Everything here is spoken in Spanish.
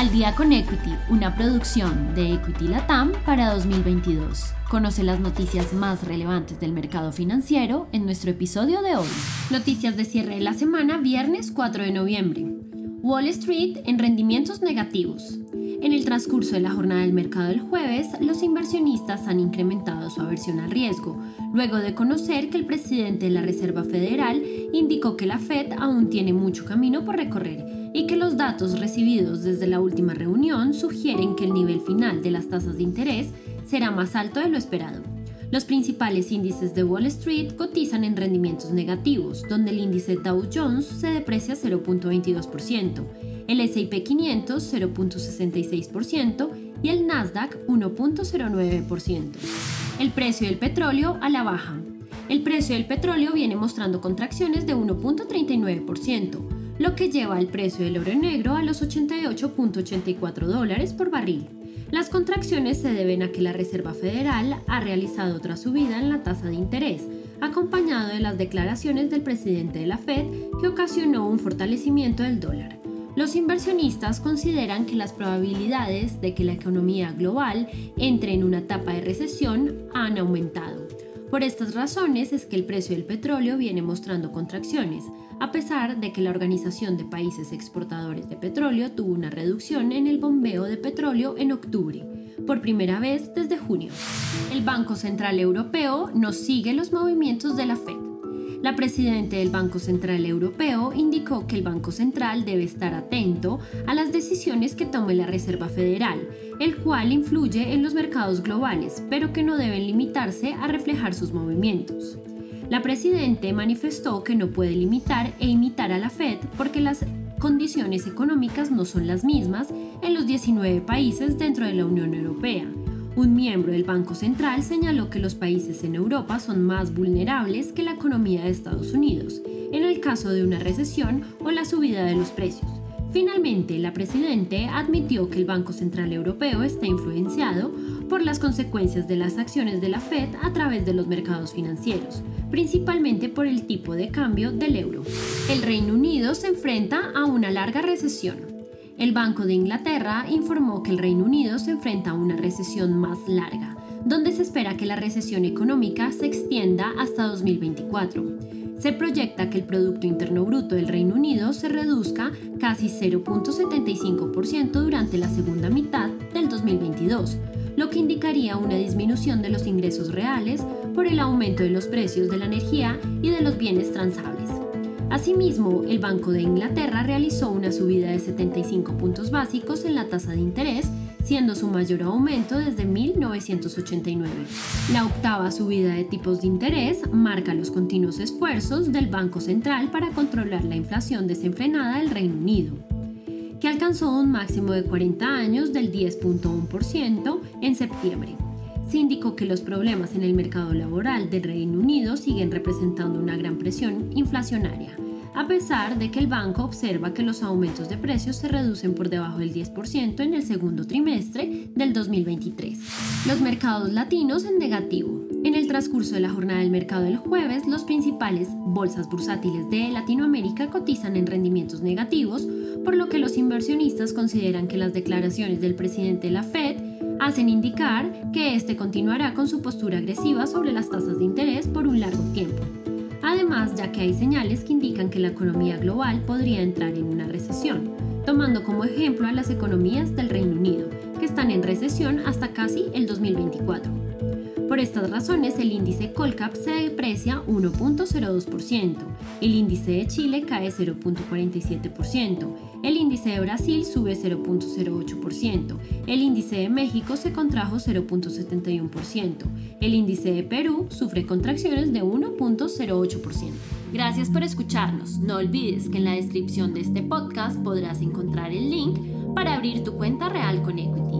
Al día con Equity, una producción de Equity Latam para 2022. Conoce las noticias más relevantes del mercado financiero en nuestro episodio de hoy. Noticias de cierre de la semana, viernes 4 de noviembre. Wall Street en rendimientos negativos. En el transcurso de la jornada del mercado del jueves, los inversionistas han incrementado su aversión al riesgo, luego de conocer que el presidente de la Reserva Federal indicó que la Fed aún tiene mucho camino por recorrer y que los datos recibidos desde la última reunión sugieren que el nivel final de las tasas de interés será más alto de lo esperado. Los principales índices de Wall Street cotizan en rendimientos negativos, donde el índice Dow Jones se deprecia 0.22%, el SP 500 0.66% y el Nasdaq 1.09%. El precio del petróleo a la baja. El precio del petróleo viene mostrando contracciones de 1.39%, lo que lleva el precio del oro negro a los 88.84 dólares por barril. Las contracciones se deben a que la Reserva Federal ha realizado otra subida en la tasa de interés, acompañado de las declaraciones del presidente de la Fed que ocasionó un fortalecimiento del dólar. Los inversionistas consideran que las probabilidades de que la economía global entre en una etapa de recesión han aumentado. Por estas razones es que el precio del petróleo viene mostrando contracciones, a pesar de que la Organización de Países Exportadores de Petróleo tuvo una reducción en el bombeo de petróleo en octubre, por primera vez desde junio. El Banco Central Europeo no sigue los movimientos de la Fed. La presidenta del Banco Central Europeo indicó que el Banco Central debe estar atento a las decisiones que tome la Reserva Federal, el cual influye en los mercados globales, pero que no deben limitarse a reflejar sus movimientos. La Presidente manifestó que no puede limitar e imitar a la Fed porque las condiciones económicas no son las mismas en los 19 países dentro de la Unión Europea. Un miembro del Banco Central señaló que los países en Europa son más vulnerables que la economía de Estados Unidos, en el caso de una recesión o la subida de los precios. Finalmente, la Presidente admitió que el Banco Central Europeo está influenciado por las consecuencias de las acciones de la Fed a través de los mercados financieros, principalmente por el tipo de cambio del euro. El Reino Unido se enfrenta a una larga recesión. El Banco de Inglaterra informó que el Reino Unido se enfrenta a una recesión más larga, donde se espera que la recesión económica se extienda hasta 2024 se proyecta que el Producto Interno Bruto del Reino Unido se reduzca casi 0.75% durante la segunda mitad del 2022, lo que indicaría una disminución de los ingresos reales por el aumento de los precios de la energía y de los bienes transables. Asimismo, el Banco de Inglaterra realizó una subida de 75 puntos básicos en la tasa de interés, siendo su mayor aumento desde 1989. La octava subida de tipos de interés marca los continuos esfuerzos del Banco Central para controlar la inflación desenfrenada del Reino Unido que alcanzó un máximo de 40 años del 10.1% en septiembre se indicó que los problemas en el mercado laboral del Reino Unido siguen representando una gran presión inflacionaria, a pesar de que el banco observa que los aumentos de precios se reducen por debajo del 10% en el segundo trimestre del 2023. Los mercados latinos en negativo. En el transcurso de la jornada del mercado del jueves, los principales bolsas bursátiles de Latinoamérica cotizan en rendimientos negativos, por lo que los inversionistas consideran que las declaraciones del presidente de la Fed hacen indicar que este continuará con su postura agresiva sobre las tasas de interés por un largo tiempo. Además, ya que hay señales que indican que la economía global podría entrar en una recesión, tomando como ejemplo a las economías del Reino Unido, que están en recesión hasta casi el 2024. Por estas razones, el índice Colcap se deprecia 1.02%, el índice de Chile cae 0.47%, el índice de Brasil sube 0.08%, el índice de México se contrajo 0.71%, el índice de Perú sufre contracciones de 1.08%. Gracias por escucharnos. No olvides que en la descripción de este podcast podrás encontrar el link para abrir tu cuenta real con Equity